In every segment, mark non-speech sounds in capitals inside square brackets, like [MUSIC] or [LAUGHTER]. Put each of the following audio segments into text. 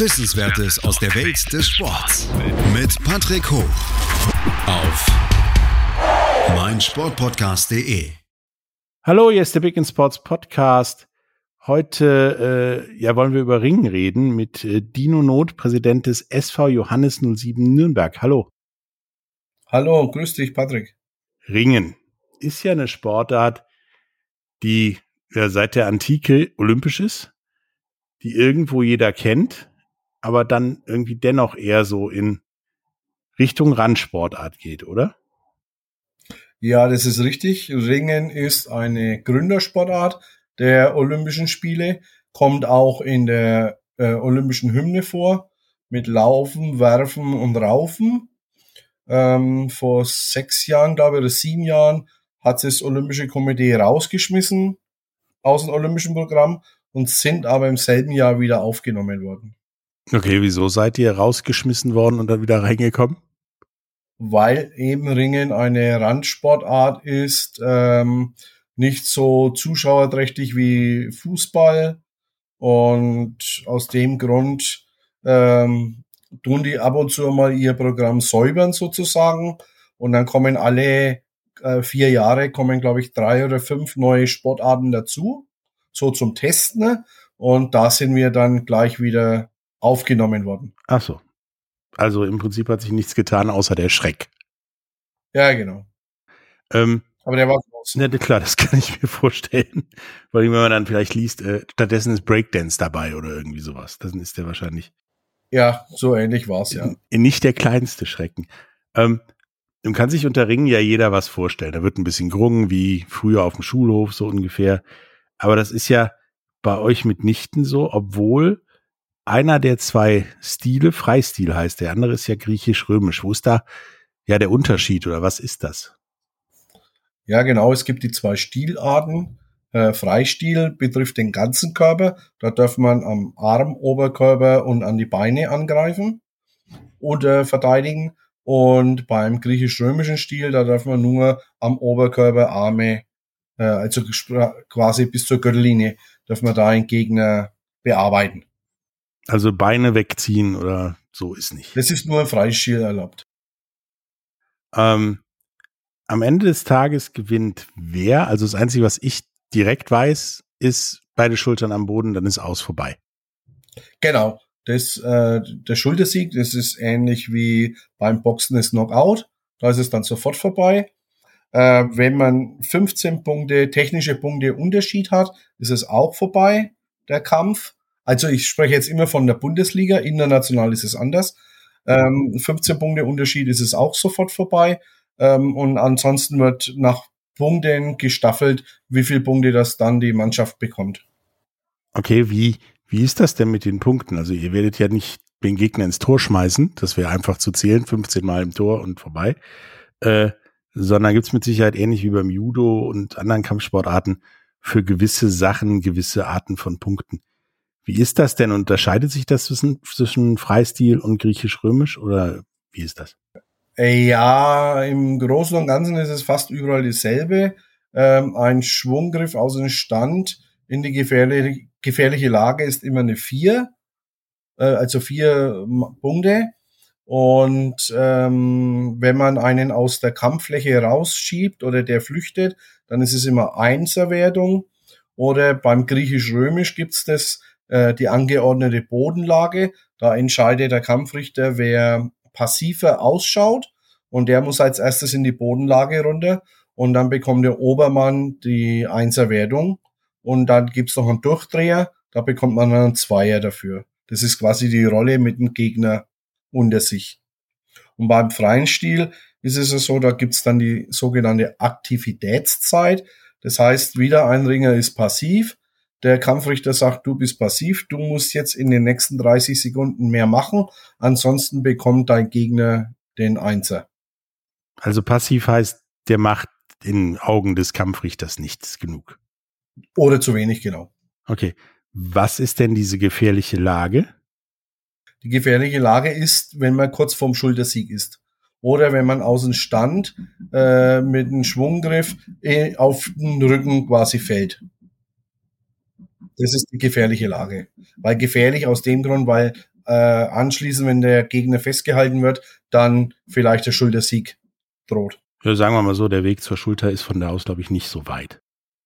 Wissenswertes aus der Welt des Sports. Mit Patrick Hoch. Auf meinsportpodcast.de. Hallo, hier ist der Big End Sports Podcast. Heute äh, ja, wollen wir über Ringen reden mit äh, Dino Not, Präsident des SV Johannes 07 Nürnberg. Hallo. Hallo, grüß dich, Patrick. Ringen ist ja eine Sportart, die ja, seit der Antike olympisch ist, die irgendwo jeder kennt, aber dann irgendwie dennoch eher so in Richtung Randsportart geht, oder? Ja, das ist richtig. Ringen ist eine Gründersportart der Olympischen Spiele, kommt auch in der äh, Olympischen Hymne vor, mit Laufen, Werfen und Raufen. Ähm, vor sechs Jahren, glaube ich, oder sieben Jahren hat das Olympische Komitee rausgeschmissen aus dem Olympischen Programm und sind aber im selben Jahr wieder aufgenommen worden. Okay, wieso seid ihr rausgeschmissen worden und dann wieder reingekommen? Weil eben Ringen eine Randsportart ist, ähm, nicht so zuschauerträchtig wie Fußball. Und aus dem Grund ähm, tun die ab und zu mal ihr Programm säubern sozusagen. Und dann kommen alle äh, vier Jahre, kommen glaube ich drei oder fünf neue Sportarten dazu, so zum Testen. Und da sind wir dann gleich wieder aufgenommen worden. Ach so. Also im Prinzip hat sich nichts getan, außer der Schreck. Ja, genau. Ähm, aber der war groß. Ja, klar, das [LAUGHS] kann ich mir vorstellen. Weil wenn man dann vielleicht liest, äh, stattdessen ist Breakdance dabei oder irgendwie sowas. Dann ist der wahrscheinlich. Ja, so ähnlich war's ja. Nicht der kleinste Schrecken. Ähm, nun kann sich unter Ringen ja jeder was vorstellen. Da wird ein bisschen gerungen, wie früher auf dem Schulhof, so ungefähr. Aber das ist ja bei euch mitnichten so, obwohl einer der zwei Stile Freistil heißt. Der andere ist ja griechisch-römisch. Wo ist da ja der Unterschied oder was ist das? Ja, genau. Es gibt die zwei Stilarten. Äh, Freistil betrifft den ganzen Körper. Da darf man am Arm, Oberkörper und an die Beine angreifen oder verteidigen. Und beim griechisch-römischen Stil, da darf man nur am Oberkörper, Arme, äh, also quasi bis zur Gürtellinie, darf man da einen Gegner bearbeiten. Also Beine wegziehen oder so ist nicht. Das ist nur im Freistil erlaubt. Ähm, am Ende des Tages gewinnt wer? Also das Einzige, was ich direkt weiß, ist beide Schultern am Boden, dann ist aus vorbei. Genau. Das, äh, der Schultersieg, das ist ähnlich wie beim Boxen ist Knockout. Da ist es dann sofort vorbei. Äh, wenn man 15 Punkte, technische Punkte Unterschied hat, ist es auch vorbei, der Kampf. Also ich spreche jetzt immer von der Bundesliga, international ist es anders. Ähm, 15 Punkte Unterschied ist es auch sofort vorbei. Ähm, und ansonsten wird nach Punkten gestaffelt, wie viele Punkte das dann die Mannschaft bekommt. Okay, wie, wie ist das denn mit den Punkten? Also ihr werdet ja nicht den Gegner ins Tor schmeißen, das wäre einfach zu zählen, 15 Mal im Tor und vorbei. Äh, sondern gibt's mit Sicherheit ähnlich wie beim Judo und anderen Kampfsportarten für gewisse Sachen, gewisse Arten von Punkten. Wie ist das denn? Unterscheidet sich das zwischen, zwischen Freistil und Griechisch-Römisch oder wie ist das? Äh, ja, im Großen und Ganzen ist es fast überall dieselbe. Ähm, ein Schwunggriff aus dem Stand in die gefährliche, gefährliche Lage ist immer eine vier, äh, also vier Punkte. Und ähm, wenn man einen aus der Kampffläche rausschiebt oder der flüchtet, dann ist es immer Einserwertung. Oder beim Griechisch-Römisch gibt's das, äh, die angeordnete Bodenlage. Da entscheidet der Kampfrichter, wer passiver ausschaut und der muss als erstes in die Bodenlage runter und dann bekommt der Obermann die Einserwertung und dann gibt's noch einen Durchdreher, da bekommt man einen Zweier dafür. Das ist quasi die Rolle mit dem Gegner unter sich. Und beim freien Stil ist es so, da gibt's dann die sogenannte Aktivitätszeit. Das heißt, wieder ein Ringer ist passiv. Der Kampfrichter sagt, du bist passiv, du musst jetzt in den nächsten 30 Sekunden mehr machen, ansonsten bekommt dein Gegner den Einser. Also passiv heißt, der macht in Augen des Kampfrichters nichts genug. Oder zu wenig, genau. Okay. Was ist denn diese gefährliche Lage? Die gefährliche Lage ist, wenn man kurz vorm Schultersieg ist. Oder wenn man aus dem Stand äh, mit einem Schwunggriff äh, auf den Rücken quasi fällt. Das ist die gefährliche Lage. Weil gefährlich aus dem Grund, weil äh, anschließend, wenn der Gegner festgehalten wird, dann vielleicht der Schultersieg droht. Ja, sagen wir mal so, der Weg zur Schulter ist von da aus, glaube ich, nicht so weit.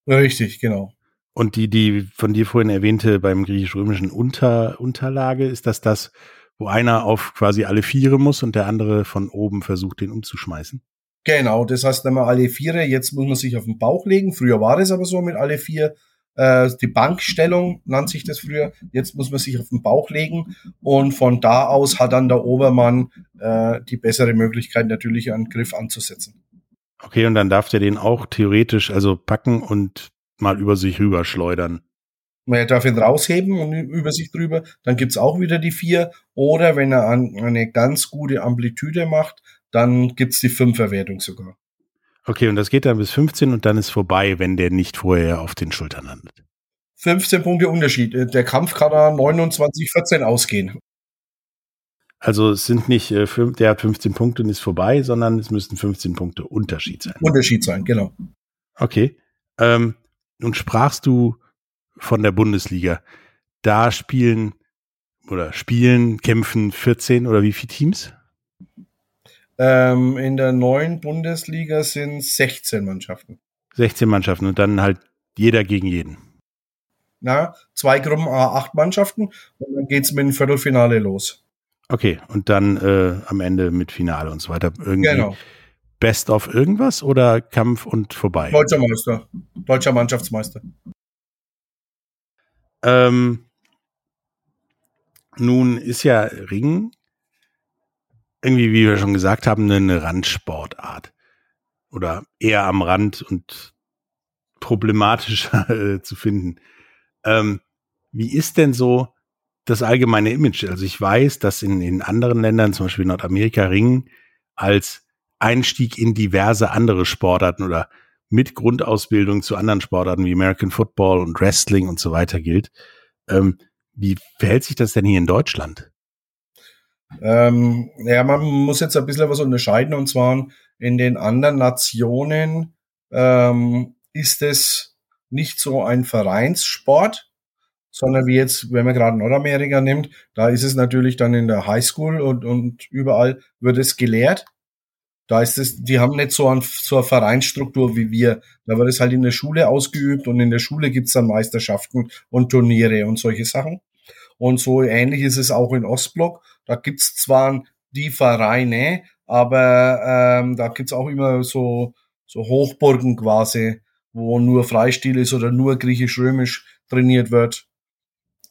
Richtig, genau. Und die, die von dir vorhin erwähnte beim griechisch-römischen Unter, Unterlage, ist das das, wo einer auf quasi alle Viere muss und der andere von oben versucht, den umzuschmeißen? Genau, das heißt, wenn man alle Viere, jetzt muss man sich auf den Bauch legen. Früher war es aber so mit alle vier. Äh, die Bankstellung nannte sich das früher. Jetzt muss man sich auf den Bauch legen und von da aus hat dann der Obermann äh, die bessere Möglichkeit, natürlich einen Griff anzusetzen. Okay, und dann darf der den auch theoretisch also packen und mal über sich rüberschleudern. Man darf ihn rausheben und über sich drüber, dann gibt's auch wieder die vier. Oder wenn er eine ganz gute Amplitude macht, dann gibt's die Fünferwertung sogar. Okay, und das geht dann bis 15 und dann ist vorbei, wenn der nicht vorher auf den Schultern landet. 15 Punkte Unterschied. Äh, der Kampf kann da 29, 14 ausgehen. Also es sind nicht, äh, der hat 15 Punkte und ist vorbei, sondern es müssten 15 Punkte Unterschied sein. Unterschied sein, genau. Okay. Ähm, nun sprachst du von der Bundesliga. Da spielen oder spielen, kämpfen 14 oder wie viele Teams? Ähm, in der neuen Bundesliga sind 16 Mannschaften. 16 Mannschaften und dann halt jeder gegen jeden. Na, zwei Gruppen A8 Mannschaften und dann geht's mit dem Viertelfinale los. Okay, und dann äh, am Ende mit Finale und so weiter. Irgendwie Genau. Best of irgendwas oder Kampf und vorbei? Deutscher Meister. Deutscher Mannschaftsmeister. Ähm, nun ist ja Ring irgendwie, wie wir schon gesagt haben, eine Randsportart. Oder eher am Rand und problematischer [LAUGHS] äh, zu finden. Ähm, wie ist denn so das allgemeine Image? Also ich weiß, dass in, in anderen Ländern, zum Beispiel Nordamerika, Ring als Einstieg in diverse andere Sportarten oder mit Grundausbildung zu anderen Sportarten wie American Football und Wrestling und so weiter gilt. Ähm, wie verhält sich das denn hier in Deutschland? Ähm, ja, man muss jetzt ein bisschen was unterscheiden und zwar in den anderen Nationen ähm, ist es nicht so ein Vereinssport, sondern wie jetzt, wenn man gerade Nordamerika nimmt, da ist es natürlich dann in der Highschool und, und überall wird es gelehrt. Da ist es, die haben nicht so, ein, so eine Vereinsstruktur wie wir. Da wird es halt in der Schule ausgeübt und in der Schule gibt's dann Meisterschaften und Turniere und solche Sachen. Und so ähnlich ist es auch in Ostblock. Da gibt's zwar die Vereine, aber ähm, da gibt's auch immer so, so Hochburgen quasi, wo nur Freistil ist oder nur griechisch-römisch trainiert wird.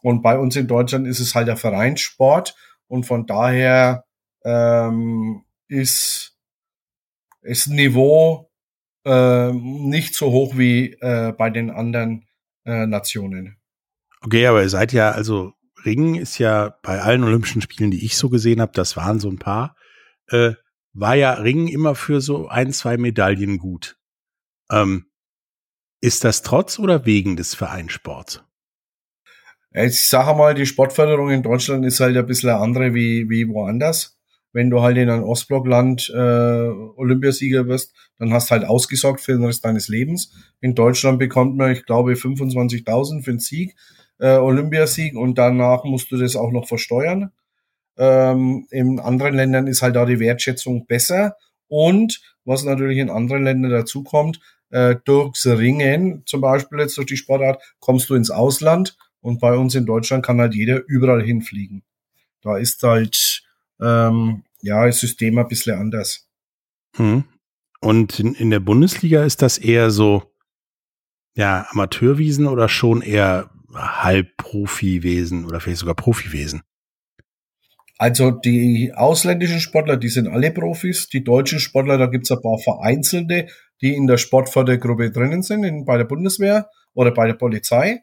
Und bei uns in Deutschland ist es halt der Vereinssport und von daher ähm, ist ist Niveau äh, nicht so hoch wie äh, bei den anderen äh, Nationen. Okay, aber ihr seid ja, also Ringen ist ja bei allen Olympischen Spielen, die ich so gesehen habe, das waren so ein paar, äh, war ja Ringen immer für so ein, zwei Medaillen gut. Ähm, ist das trotz oder wegen des Vereinssports? Ich sage mal, die Sportförderung in Deutschland ist halt ein bisschen eine andere wie, wie woanders. Wenn du halt in ein Ostblockland äh, Olympiasieger wirst, dann hast halt ausgesorgt für den Rest deines Lebens. In Deutschland bekommt man, ich glaube, 25.000 für den Sieg, äh, Olympiasieg und danach musst du das auch noch versteuern. Ähm, in anderen Ländern ist halt da die Wertschätzung besser und was natürlich in anderen Ländern dazu kommt, äh, durchs Ringen, zum Beispiel jetzt durch die Sportart, kommst du ins Ausland und bei uns in Deutschland kann halt jeder überall hinfliegen. Da ist halt ähm, ja das System ein bisschen anders. Hm. Und in, in der Bundesliga ist das eher so, ja, Amateurwesen oder schon eher Halbprofiwesen oder vielleicht sogar Profiwesen? Also die ausländischen Sportler, die sind alle Profis. Die deutschen Sportler, da gibt's ein paar Vereinzelte, die in der Sportfördergruppe drinnen sind, in, bei der Bundeswehr oder bei der Polizei.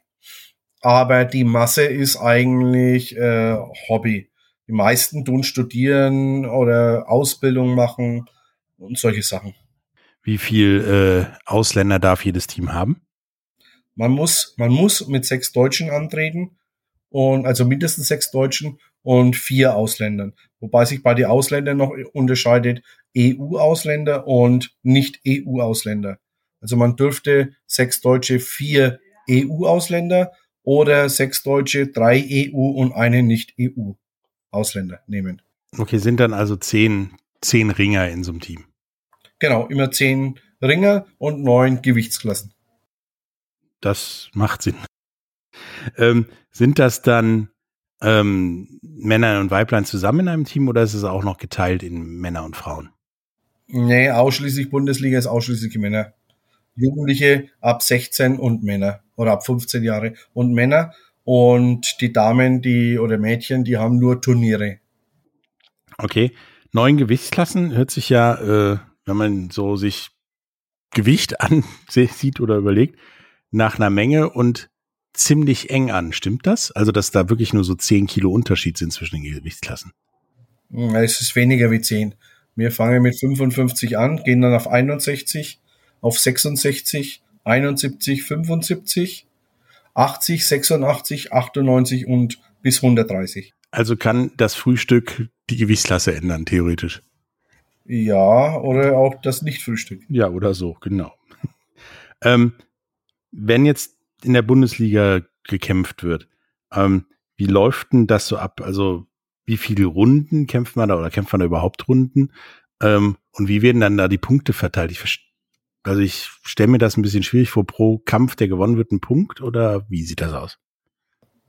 Aber die Masse ist eigentlich äh, Hobby. Die meisten tun studieren oder Ausbildung machen und solche Sachen. Wie viel äh, Ausländer darf jedes Team haben? Man muss, man muss mit sechs Deutschen antreten und also mindestens sechs Deutschen und vier Ausländern. Wobei sich bei den Ausländern noch unterscheidet EU-Ausländer und Nicht-EU-Ausländer. Also man dürfte sechs Deutsche, vier EU-Ausländer oder sechs Deutsche, drei EU und einen Nicht-EU-Ausländer nehmen. Okay, sind dann also zehn, zehn Ringer in so einem Team. Genau, immer zehn Ringer und neun Gewichtsklassen. Das macht Sinn. Ähm, sind das dann ähm, Männer und Weiblein zusammen in einem Team oder ist es auch noch geteilt in Männer und Frauen? Nee, ausschließlich Bundesliga ist ausschließlich Männer. Jugendliche ab 16 und Männer oder ab 15 Jahre und Männer und die Damen, die oder Mädchen, die haben nur Turniere. Okay, neun Gewichtsklassen hört sich ja, äh, wenn man so sich Gewicht [LAUGHS] ansieht oder überlegt, nach einer Menge und ziemlich eng an. Stimmt das? Also, dass da wirklich nur so 10 Kilo Unterschied sind zwischen den Gewichtsklassen? Hm, es ist weniger wie 10. Wir fangen mit 55 an, gehen dann auf 61, auf 66, 71, 75, 80, 86, 98 und bis 130. Also kann das Frühstück die Gewichtsklasse ändern, theoretisch. Ja, oder auch das Nicht-Frühstück. Ja, oder so, genau. [LAUGHS] ähm, wenn jetzt in der Bundesliga gekämpft wird, ähm, wie läuft denn das so ab? Also wie viele Runden kämpft man da oder kämpft man da überhaupt Runden? Ähm, und wie werden dann da die Punkte verteilt? Ich also ich stelle mir das ein bisschen schwierig vor, pro Kampf, der gewonnen wird, ein Punkt oder wie sieht das aus?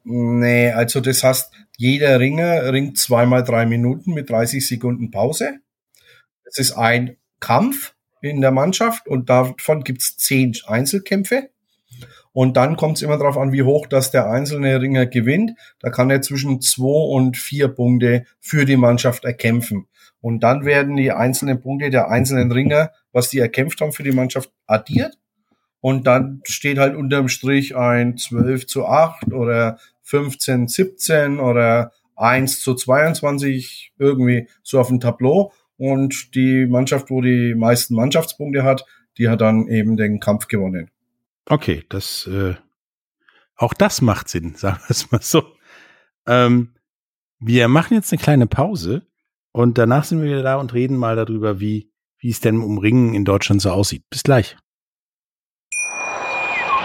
Nee, also das heißt, jeder Ringer ringt zweimal drei Minuten mit 30 Sekunden Pause. Es ist ein Kampf in der Mannschaft und davon gibt's zehn Einzelkämpfe. Und dann kommt es immer darauf an, wie hoch das der einzelne Ringer gewinnt. Da kann er zwischen zwei und vier Punkte für die Mannschaft erkämpfen. Und dann werden die einzelnen Punkte der einzelnen Ringer, was die erkämpft haben für die Mannschaft, addiert. Und dann steht halt unterm Strich ein 12 zu 8 oder 15, 17 oder 1 zu 22 irgendwie so auf dem Tableau. Und die Mannschaft, wo die meisten Mannschaftspunkte hat, die hat dann eben den Kampf gewonnen. Okay, das äh, auch das macht Sinn, [LAUGHS] sagen wir es mal so. Ähm, wir machen jetzt eine kleine Pause und danach sind wir wieder da und reden mal darüber, wie, wie es denn um Ringen in Deutschland so aussieht. Bis gleich.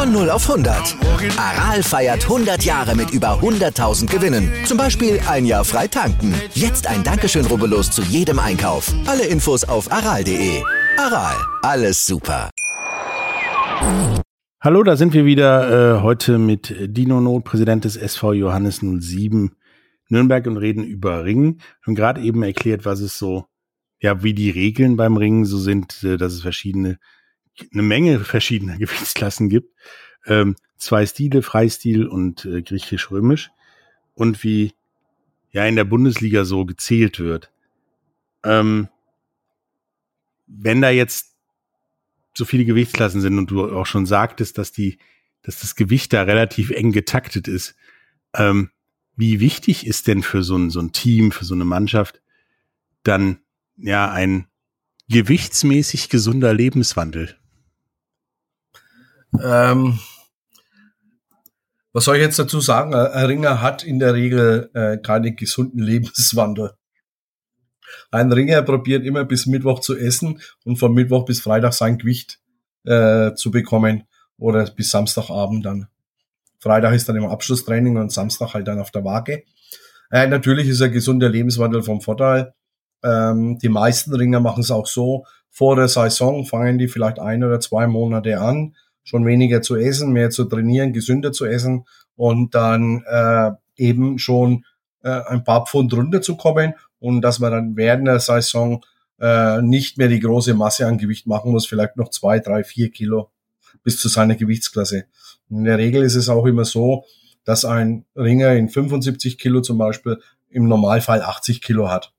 Von 0 auf 100. Aral feiert 100 Jahre mit über 100.000 Gewinnen. Zum Beispiel ein Jahr frei tanken. Jetzt ein Dankeschön, rubbellos zu jedem Einkauf. Alle Infos auf aral.de. Aral, alles super. Hallo, da sind wir wieder äh, heute mit Dino Not, Präsident des SV Johannes 07 Nürnberg und reden über Ringen. Und gerade eben erklärt, was es so, ja, wie die Regeln beim Ringen so sind, äh, dass es verschiedene eine Menge verschiedener [LAUGHS] Gewichtsklassen gibt. Ähm, zwei Stile, Freistil und äh, griechisch-römisch. Und wie ja in der Bundesliga so gezählt wird. Ähm, wenn da jetzt so viele Gewichtsklassen sind und du auch schon sagtest, dass die, dass das Gewicht da relativ eng getaktet ist, ähm, wie wichtig ist denn für so ein, so ein Team, für so eine Mannschaft dann ja ein gewichtsmäßig gesunder Lebenswandel? Ähm, was soll ich jetzt dazu sagen? Ein Ringer hat in der Regel äh, keinen gesunden Lebenswandel. Ein Ringer probiert immer bis Mittwoch zu essen und von Mittwoch bis Freitag sein Gewicht äh, zu bekommen oder bis Samstagabend dann. Freitag ist dann im Abschlusstraining und Samstag halt dann auf der Waage. Äh, natürlich ist ein gesunder Lebenswandel vom Vorteil. Ähm, die meisten Ringer machen es auch so. Vor der Saison fangen die vielleicht ein oder zwei Monate an, schon weniger zu essen, mehr zu trainieren, gesünder zu essen und dann äh, eben schon äh, ein paar Pfund runterzukommen und dass man dann während der Saison äh, nicht mehr die große Masse an Gewicht machen muss, vielleicht noch zwei, drei, vier Kilo bis zu seiner Gewichtsklasse. In der Regel ist es auch immer so, dass ein Ringer in 75 Kilo zum Beispiel im Normalfall 80 Kilo hat.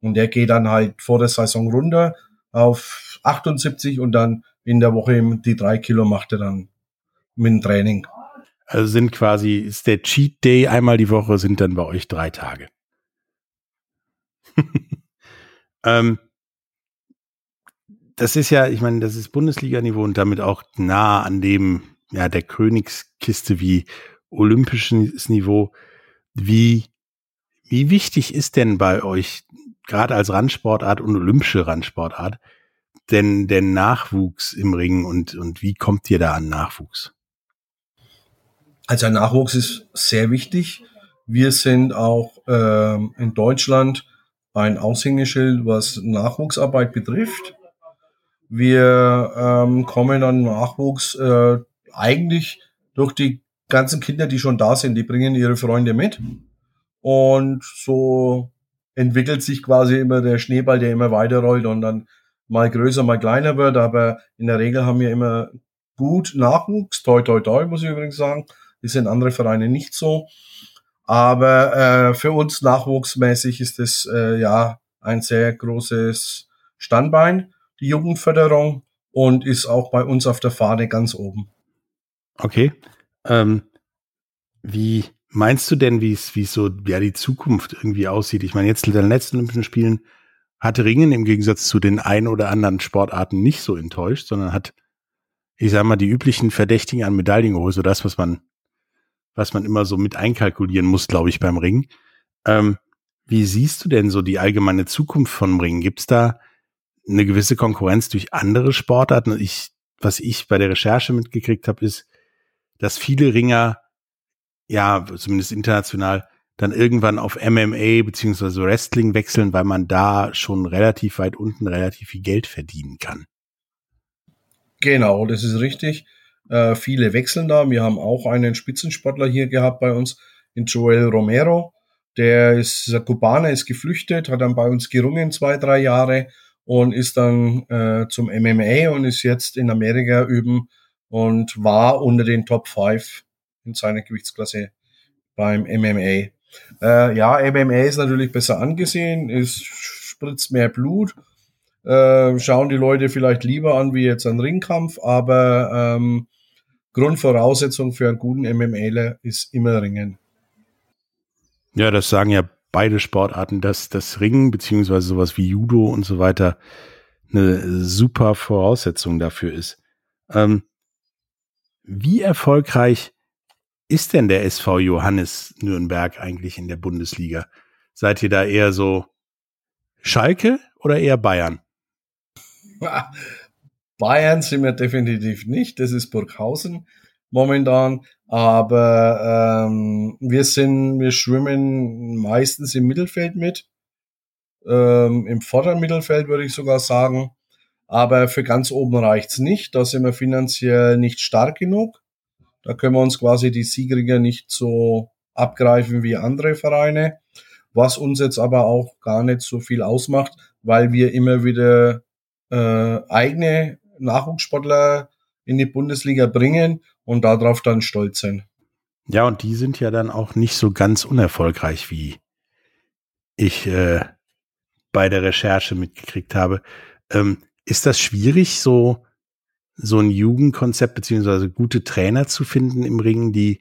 Und der geht dann halt vor der Saison runter auf 78 und dann in der Woche die drei Kilo macht er dann mit dem Training. Also sind quasi, ist der Cheat Day einmal die Woche, sind dann bei euch drei Tage. [LAUGHS] ähm, das ist ja, ich meine, das ist Bundesliga-Niveau und damit auch nah an dem, ja, der Königskiste wie olympisches Niveau. Wie, wie wichtig ist denn bei euch, gerade als Randsportart und olympische Randsportart, denn der Nachwuchs im Ring und, und wie kommt ihr da an Nachwuchs? Also Nachwuchs ist sehr wichtig. Wir sind auch ähm, in Deutschland ein Aushängeschild, was Nachwuchsarbeit betrifft. Wir ähm, kommen an Nachwuchs äh, eigentlich durch die ganzen Kinder, die schon da sind, die bringen ihre Freunde mit. Und so entwickelt sich quasi immer der Schneeball, der immer weiter rollt und dann mal größer, mal kleiner wird. Aber in der Regel haben wir immer gut Nachwuchs. Toi, toi, toi, muss ich übrigens sagen. Das sind andere Vereine nicht so. Aber äh, für uns nachwuchsmäßig ist es äh, ja ein sehr großes Standbein, die Jugendförderung, und ist auch bei uns auf der Fahne ganz oben. Okay. Ähm, wie meinst du denn, wie es, wie so ja die Zukunft irgendwie aussieht? Ich meine, jetzt in den letzten Olympischen Spielen hat Ringen im Gegensatz zu den ein oder anderen Sportarten nicht so enttäuscht, sondern hat, ich sag mal, die üblichen Verdächtigen an Medaillen geholt, so das, was man, was man immer so mit einkalkulieren muss, glaube ich, beim Ringen. Ähm, wie siehst du denn so die allgemeine Zukunft von Ringen? Gibt es da eine gewisse Konkurrenz durch andere Sportarten? Ich, was ich bei der Recherche mitgekriegt habe, ist, dass viele Ringer, ja, zumindest international, dann irgendwann auf MMA beziehungsweise Wrestling wechseln, weil man da schon relativ weit unten relativ viel Geld verdienen kann. Genau, das ist richtig. Äh, viele wechseln da. Wir haben auch einen Spitzensportler hier gehabt bei uns, den Joel Romero. Der ist der Kubaner, ist geflüchtet, hat dann bei uns gerungen zwei, drei Jahre und ist dann äh, zum MMA und ist jetzt in Amerika üben und war unter den Top 5 in seiner Gewichtsklasse beim MMA. Äh, ja, MMA ist natürlich besser angesehen, es spritzt mehr Blut, äh, schauen die Leute vielleicht lieber an wie jetzt ein Ringkampf, aber ähm, Grundvoraussetzung für einen guten MMAler ist immer Ringen. Ja, das sagen ja beide Sportarten, dass das Ringen beziehungsweise sowas wie Judo und so weiter eine super Voraussetzung dafür ist. Ähm, wie erfolgreich ist denn der SV Johannes Nürnberg eigentlich in der Bundesliga? Seid ihr da eher so Schalke oder eher Bayern? [LAUGHS] Bayern sind wir definitiv nicht. Das ist Burghausen momentan. Aber ähm, wir sind, wir schwimmen meistens im Mittelfeld mit. Ähm, Im vorderen Mittelfeld würde ich sogar sagen. Aber für ganz oben reicht's nicht. Da sind wir finanziell nicht stark genug. Da können wir uns quasi die Siegringer nicht so abgreifen wie andere Vereine. Was uns jetzt aber auch gar nicht so viel ausmacht, weil wir immer wieder äh, eigene Nachwuchssportler in die Bundesliga bringen und darauf dann stolz sind. Ja, und die sind ja dann auch nicht so ganz unerfolgreich, wie ich äh, bei der Recherche mitgekriegt habe. Ähm, ist das schwierig, so, so ein Jugendkonzept beziehungsweise gute Trainer zu finden im Ring, die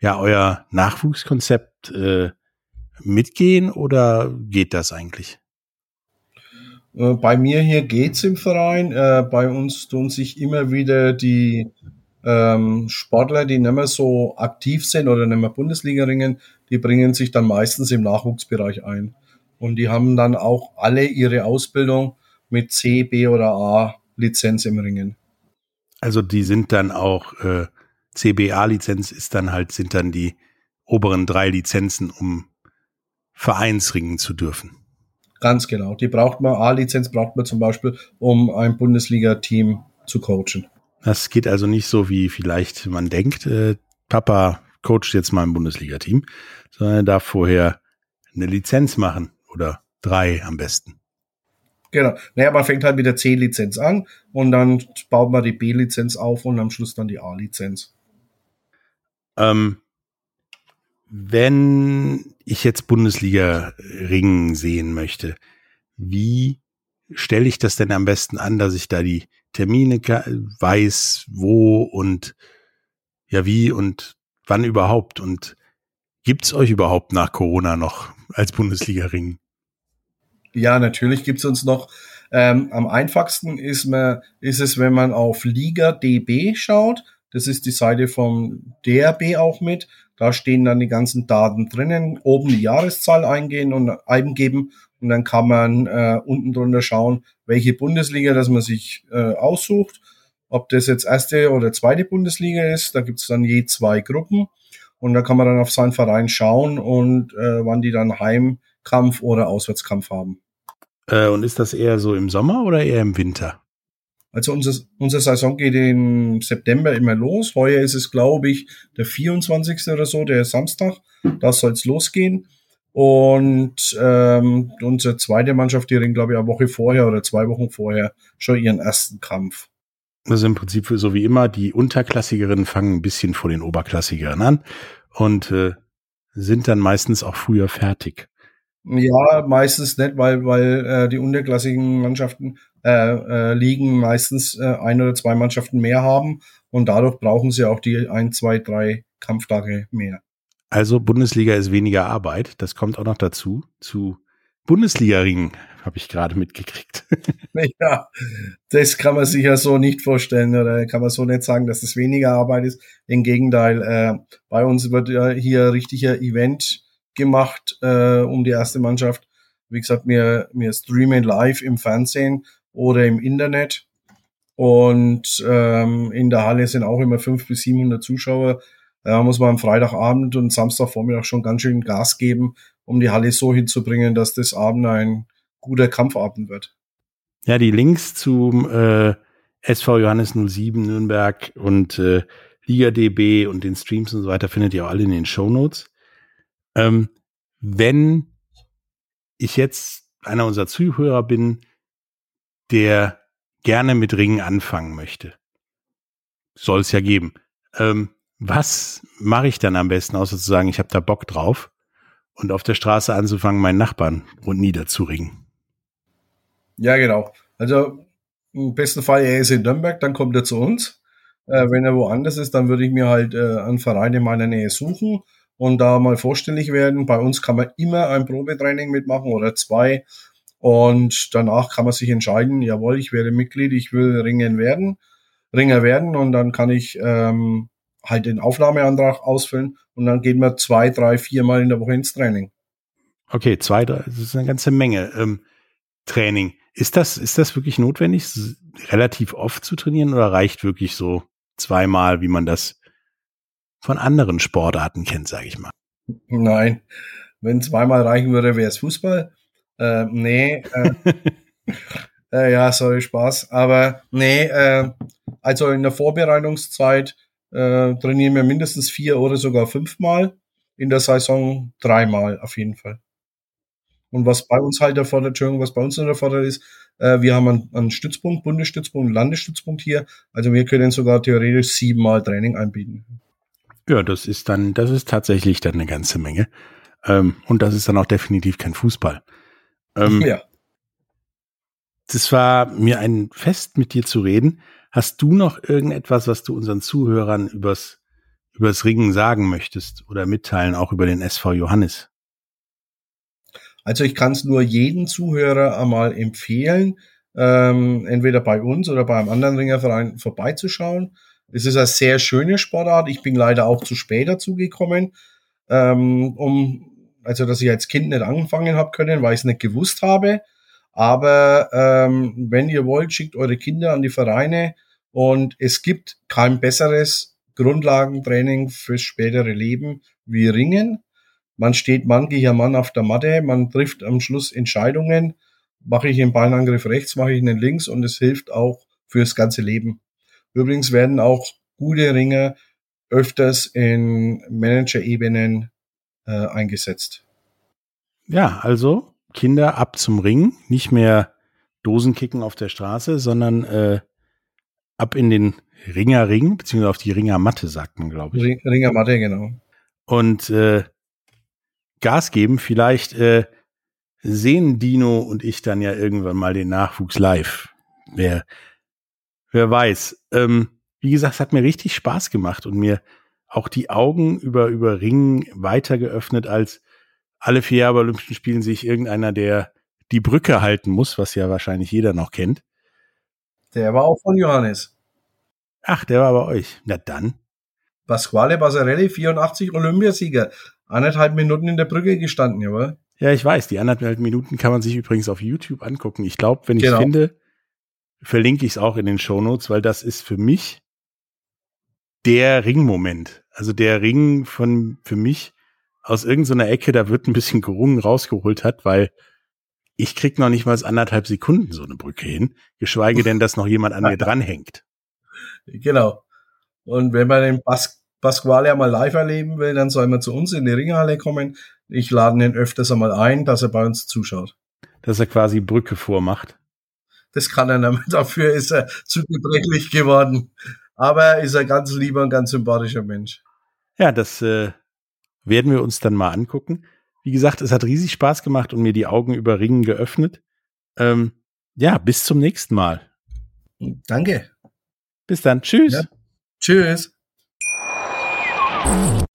ja euer Nachwuchskonzept äh, mitgehen oder geht das eigentlich? Äh, bei mir hier geht's im Verein. Äh, bei uns tun sich immer wieder die ähm, Sportler, die nicht mehr so aktiv sind oder nicht mehr Bundesliga ringen, die bringen sich dann meistens im Nachwuchsbereich ein. Und die haben dann auch alle ihre Ausbildung mit C, B oder A Lizenz im Ringen. Also die sind dann auch äh, CBA-Lizenz ist dann halt, sind dann die oberen drei Lizenzen, um Vereinsringen zu dürfen. Ganz genau. Die braucht man, A-Lizenz braucht man zum Beispiel, um ein Bundesliga-Team zu coachen. Das geht also nicht so, wie vielleicht man denkt, äh, Papa coacht jetzt mal ein Bundesliga-Team, sondern er darf vorher eine Lizenz machen oder drei am besten. Genau. Naja, man fängt halt mit der C-Lizenz an und dann baut man die B-Lizenz auf und am Schluss dann die A-Lizenz. Ähm, wenn ich jetzt Bundesliga-Ringen sehen möchte, wie stelle ich das denn am besten an, dass ich da die Termine weiß, wo und ja wie und wann überhaupt und gibt's euch überhaupt nach Corona noch als Bundesliga-Ring? Ja, natürlich gibt's uns noch. Ähm, am einfachsten ist, man, ist es, wenn man auf Liga DB schaut. Das ist die Seite vom DRB auch mit. Da stehen dann die ganzen Daten drinnen. Oben die Jahreszahl eingehen und eingeben und dann kann man äh, unten drunter schauen, welche Bundesliga das man sich äh, aussucht. Ob das jetzt erste oder zweite Bundesliga ist, da gibt's dann je zwei Gruppen. Und da kann man dann auf seinen Verein schauen und äh, wann die dann Heimkampf oder Auswärtskampf haben. Äh, und ist das eher so im Sommer oder eher im Winter? Also unser, unsere Saison geht im September immer los. Heuer ist es, glaube ich, der 24. oder so, der Samstag. Da soll es losgehen. Und ähm, unsere zweite Mannschaft, die ringt, glaube ich, eine Woche vorher oder zwei Wochen vorher schon ihren ersten Kampf. Also im Prinzip so wie immer, die Unterklassigerinnen fangen ein bisschen vor den Oberklassigeren an und äh, sind dann meistens auch früher fertig. Ja, meistens nicht, weil, weil äh, die unterklassigen Mannschaften äh, äh, liegen meistens äh, ein oder zwei Mannschaften mehr haben und dadurch brauchen sie auch die ein, zwei, drei Kampftage mehr. Also Bundesliga ist weniger Arbeit. Das kommt auch noch dazu. Zu Bundesliga-Ringen habe ich gerade mitgekriegt. [LAUGHS] ja, das kann man sich ja so nicht vorstellen oder kann man so nicht sagen, dass es das weniger Arbeit ist. Im Gegenteil, äh, bei uns wird ja hier richtiger Event gemacht äh, um die erste Mannschaft. Wie gesagt, wir, wir streamen live im Fernsehen oder im Internet. Und ähm, in der Halle sind auch immer fünf bis 700 Zuschauer. Da muss man am Freitagabend und Samstagvormittag schon ganz schön Gas geben, um die Halle so hinzubringen, dass das Abend ein guter Kampfabend wird. Ja, die Links zum äh, SV Johannes 07 Nürnberg und äh, Liga DB und den Streams und so weiter findet ihr auch alle in den Show Notes. Ähm, wenn ich jetzt einer unserer Zuhörer bin, der gerne mit Ringen anfangen möchte, soll es ja geben. Ähm, was mache ich dann am besten, außer zu sagen, ich habe da Bock drauf und auf der Straße anzufangen, meinen Nachbarn und niederzuringen? Ja, genau. Also im besten Fall, er ist in Nürnberg, dann kommt er zu uns. Äh, wenn er woanders ist, dann würde ich mir halt äh, einen Verein in meiner Nähe suchen und da mal vorstellig werden. Bei uns kann man immer ein Probetraining mitmachen oder zwei. Und danach kann man sich entscheiden, jawohl, ich werde Mitglied, ich will Ringen werden, Ringer werden und dann kann ich ähm, halt den Aufnahmeantrag ausfüllen und dann gehen wir zwei, drei, vier Mal in der Woche ins Training. Okay, zwei, drei, das ist eine ganze Menge ähm, Training. Ist das, ist das wirklich notwendig, relativ oft zu trainieren oder reicht wirklich so zweimal, wie man das von anderen Sportarten kennt, sage ich mal? Nein, wenn zweimal reichen würde, wäre es Fußball. Äh, nee, äh, [LAUGHS] äh, ja, sorry, Spaß. Aber nee, äh, also in der Vorbereitungszeit äh, trainieren wir mindestens vier oder sogar fünfmal. In der Saison dreimal auf jeden Fall. Und was bei uns halt erfordert, Entschuldigung, was bei uns erfordert ist, äh, wir haben einen, einen Stützpunkt, Bundesstützpunkt, Landesstützpunkt hier. Also wir können sogar theoretisch siebenmal Training anbieten. Ja, das ist dann, das ist tatsächlich dann eine ganze Menge. Ähm, und das ist dann auch definitiv kein Fußball. Ähm, ja. Das war mir ein Fest, mit dir zu reden. Hast du noch irgendetwas, was du unseren Zuhörern übers, übers Ringen sagen möchtest oder mitteilen, auch über den SV Johannes? Also ich kann es nur jedem Zuhörer einmal empfehlen, ähm, entweder bei uns oder bei einem anderen Ringerverein vorbeizuschauen. Es ist eine sehr schöne Sportart. Ich bin leider auch zu spät dazu gekommen, ähm, um also dass ich als Kind nicht anfangen habe können, weil ich es nicht gewusst habe. Aber ähm, wenn ihr wollt, schickt eure Kinder an die Vereine und es gibt kein besseres Grundlagentraining fürs spätere Leben wie Ringen. Man steht Mann gegen Mann auf der Matte, man trifft am Schluss Entscheidungen. Mache ich einen Ballangriff rechts, mache ich einen links und es hilft auch fürs ganze Leben. Übrigens werden auch gute Ringer öfters in Manager-Ebenen äh, eingesetzt. Ja, also Kinder ab zum Ring, nicht mehr Dosenkicken auf der Straße, sondern äh, ab in den Ringerring, beziehungsweise auf die Ringermatte, sagt man, glaube ich. Ringermatte, genau. Und äh, Gas geben, vielleicht äh, sehen Dino und ich dann ja irgendwann mal den Nachwuchs live. Wer, wer weiß. Ähm, wie gesagt, es hat mir richtig Spaß gemacht und mir auch die Augen über, über Ringen weiter geöffnet, als alle vier Jahre bei Olympischen Spielen sich irgendeiner, der die Brücke halten muss, was ja wahrscheinlich jeder noch kennt. Der war auch von Johannes. Ach, der war bei euch. Na dann. Pasquale Basarelli, 84 Olympiasieger. Anderthalb Minuten in der Brücke gestanden, jawohl. Ja, ich weiß. Die anderthalb Minuten kann man sich übrigens auf YouTube angucken. Ich glaube, wenn ich genau. finde, verlinke ich es auch in den Shownotes, weil das ist für mich der Ringmoment. Also der Ring von, für mich aus irgendeiner Ecke, da wird ein bisschen gerungen rausgeholt hat, weil ich krieg noch nicht mal anderthalb Sekunden so eine Brücke hin, geschweige denn, dass noch jemand an mir [LAUGHS] dranhängt. Genau. Und wenn man den Pas Pasquale mal live erleben will, dann soll man zu uns in die Ringhalle kommen. Ich lade ihn öfters einmal ein, dass er bei uns zuschaut. Dass er quasi Brücke vormacht. Das kann er nicht. [LAUGHS] Dafür ist er zu gebrechlich geworden. Aber er ist ein ganz lieber und ganz sympathischer Mensch. Ja, das äh, werden wir uns dann mal angucken. Wie gesagt, es hat riesig Spaß gemacht und mir die Augen über Ringen geöffnet. Ähm, ja, bis zum nächsten Mal. Danke. Bis dann. Tschüss. Ja. Tschüss.